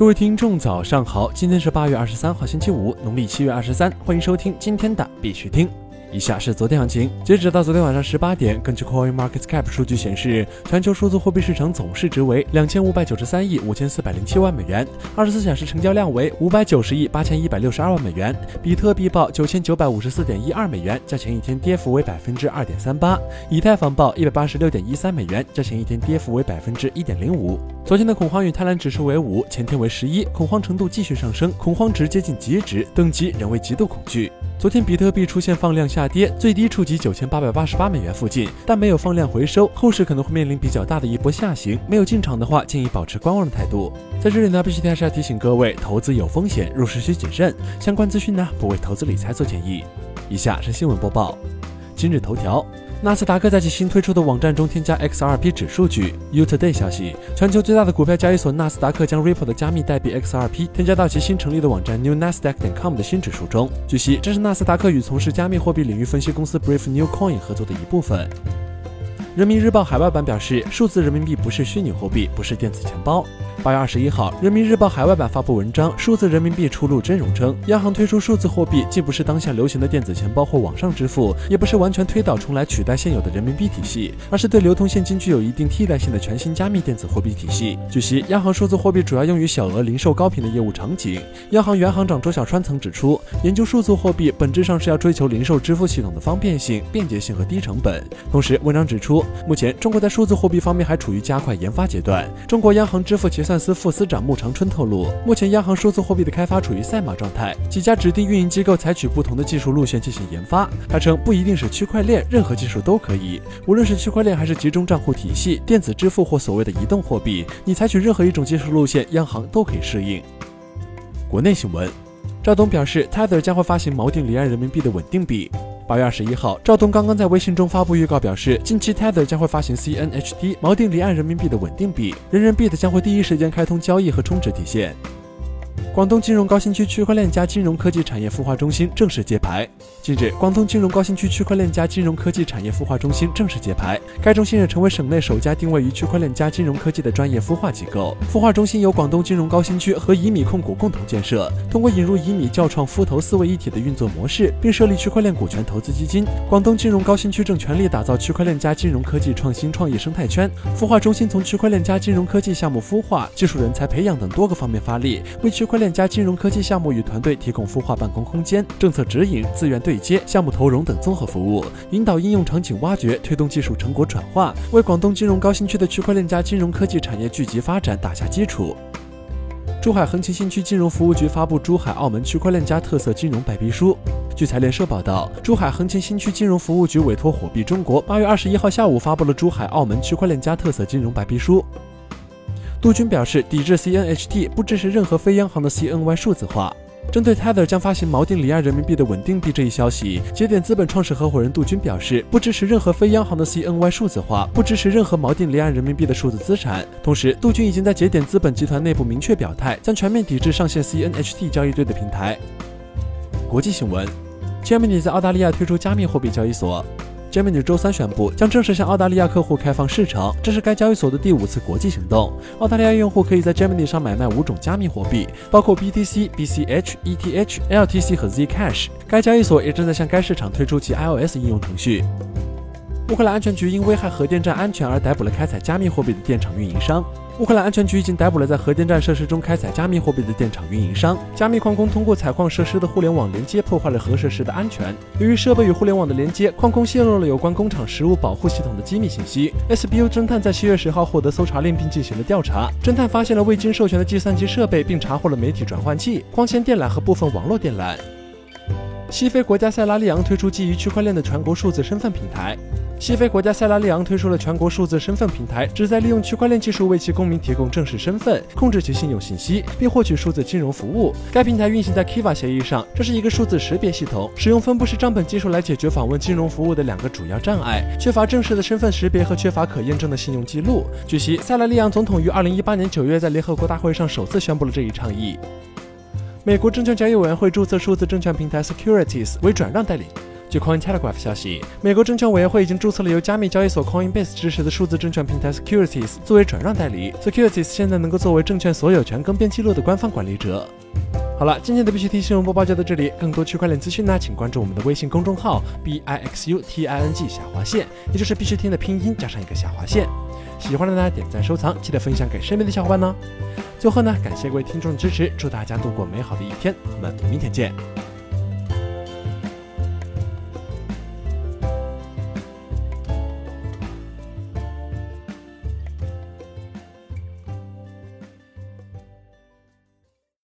各位听众，早上好！今天是八月二十三号，星期五，农历七月二十三。欢迎收听今天的必须听。以下是昨天行情，截止到昨天晚上十八点，根据 Coin Market Cap 数据显示，全球数字货币市场总市值为两千五百九十三亿五千四百零七万美元，二十四小时成交量为五百九十亿八千一百六十二万美元。比特币报九千九百五十四点一二美元，较前一天跌幅为百分之二点三八；以太坊报一百八十六点一三美元，较前一天跌幅为百分之一点零五。昨天的恐慌与贪婪指数为五，前天为十一，恐慌程度继续上升，恐慌值接近极值，等级仍为极度恐惧。昨天比特币出现放量下跌，最低触及九千八百八十八美元附近，但没有放量回收，后市可能会面临比较大的一波下行。没有进场的话，建议保持观望的态度。在这里呢，必须还是要提醒各位，投资有风险，入市需谨慎。相关资讯呢，不为投资理财做建议。以下是新闻播报。今日头条。纳斯达克在其新推出的网站中添加 XRP 指数据。U Today 消息，全球最大的股票交易所纳斯达克将 Ripple 的加密代币 XRP 添加到其新成立的网站 NewNasdaq.com 的新指数中。据悉，这是纳斯达克与从事加密货币领域分析公司 Brief New Coin 合作的一部分。人民日报海外版表示，数字人民币不是虚拟货币，不是电子钱包。八月二十一号，人民日报海外版发布文章，数字人民币出路真容称，央行推出数字货币，既不是当下流行的电子钱包或网上支付，也不是完全推倒重来取代现有的人民币体系，而是对流通现金具有一定替代性的全新加密电子货币体系。据悉，央行数字货币主要用于小额零售高频的业务场景。央行原行长周小川曾指出，研究数字货币本质上是要追求零售支付系统的方便性、便捷性和低成本。同时，文章指出，目前中国在数字货币方面还处于加快研发阶段。中国央行支付结算算司副司长穆长春透露，目前央行数字货币的开发处于赛马状态，几家指定运营机构采取不同的技术路线进行研发。他称，不一定是区块链，任何技术都可以，无论是区块链还是集中账户体系、电子支付或所谓的移动货币，你采取任何一种技术路线，央行都可以适应。国内新闻，赵东表示，Tether 将会发行锚定离岸人民币的稳定币。八月二十一号，赵东刚刚在微信中发布预告，表示近期 Tether 将会发行 CNHT 锚定离岸人民币的稳定币，人人币的将会第一时间开通交易和充值提现。广东金融高新区区块链加金融科技产业孵化中心正式揭牌。近日，广东金融高新区区块链加金融科技产业孵化中心正式揭牌，该中心也成为省内首家定位于区块链加金融科技的专业孵化机构。孵化中心由广东金融高新区和以米控股共同建设，通过引入以米教创孵投四位一体的运作模式，并设立区块链股权投资基金。广东金融高新区正全力打造区块链加金融科技创新创业生态圈。孵化中心从区块链加金融科技项目孵化、技术人才培养等多个方面发力，为区区块链加金融科技项目与团队提供孵化办公空间、政策指引、资源对接、项目投融等综合服务，引导应用场景挖掘，推动技术成果转化，为广东金融高新区的区块链加金融科技产业聚集发展打下基础。珠海横琴新区金融服务局发布珠海澳门区块链加特色金融白皮书。据财联社报道，珠海横琴新区金融服务局委托火币中国，八月二十一号下午发布了珠海澳门区块链加特色金融白皮书。杜军表示，抵制 CNHT，不支持任何非央行的 CNY 数字化。针对 Tether 将发行锚定离岸人民币的稳定币这一消息，节点资本创始合伙人杜军表示，不支持任何非央行的 CNY 数字化，不支持任何锚定离岸人民币的数字资产。同时，杜军已经在节点资本集团内部明确表态，将全面抵制上线 CNHT 交易对的平台。国际新闻，Gemini 在澳大利亚推出加密货币交易所。Gemini 周三宣布将正式向澳大利亚客户开放市场，这是该交易所的第五次国际行动。澳大利亚用户可以在 Gemini 上买卖五种加密货币，包括 BTC、BCH、ETH、LTC 和 Zcash。该交易所也正在向该市场推出其 iOS 应用程序。乌克兰安全局因危害核电站安全而逮捕了开采加密货币的电厂运营商。乌克兰安全局已经逮捕了在核电站设施中开采加密货币的电厂运营商。加密矿工通过采矿设施的互联网连接破坏了核设施的安全。由于设备与互联网的连接，矿工泄露了有关工厂食物保护系统的机密信息。SBU 侦探在七月十号获得搜查令并进行了调查。侦探发现了未经授权的计算机设备，并查获了媒体转换器、光纤电缆和部分网络电缆。西非国家塞拉利昂推出基于区块链的全国数字身份平台。西非国家塞拉利昂推出了全国数字身份平台，旨在利用区块链技术为其公民提供正式身份，控制其信用信息，并获取数字金融服务。该平台运行在 Kiva 协议上，这是一个数字识别系统，使用分布式账本技术来解决访问金融服务的两个主要障碍：缺乏正式的身份识别和缺乏可验证的信用记录。据悉，塞拉利昂总统于2018年9月在联合国大会上首次宣布了这一倡议。美国证券交易委员会注册数字证券平台 Securities 为转让代理。据 Coin Telegraph 消息，美国证券委员会已经注册了由加密交易所 Coinbase 支持的数字证券平台 Securities 作为转让代理。Securities 现在能够作为证券所有权更变记录的官方管理者。好了，今天的必须听新闻播报就到这里。更多区块链资讯呢，请关注我们的微信公众号 b i x u t i n g 下划线，也就是必须听的拼音加上一个下划线。喜欢的呢，点赞收藏，记得分享给身边的小伙伴呢。最后呢，感谢各位听众的支持，祝大家度过美好的一天，我们明天见。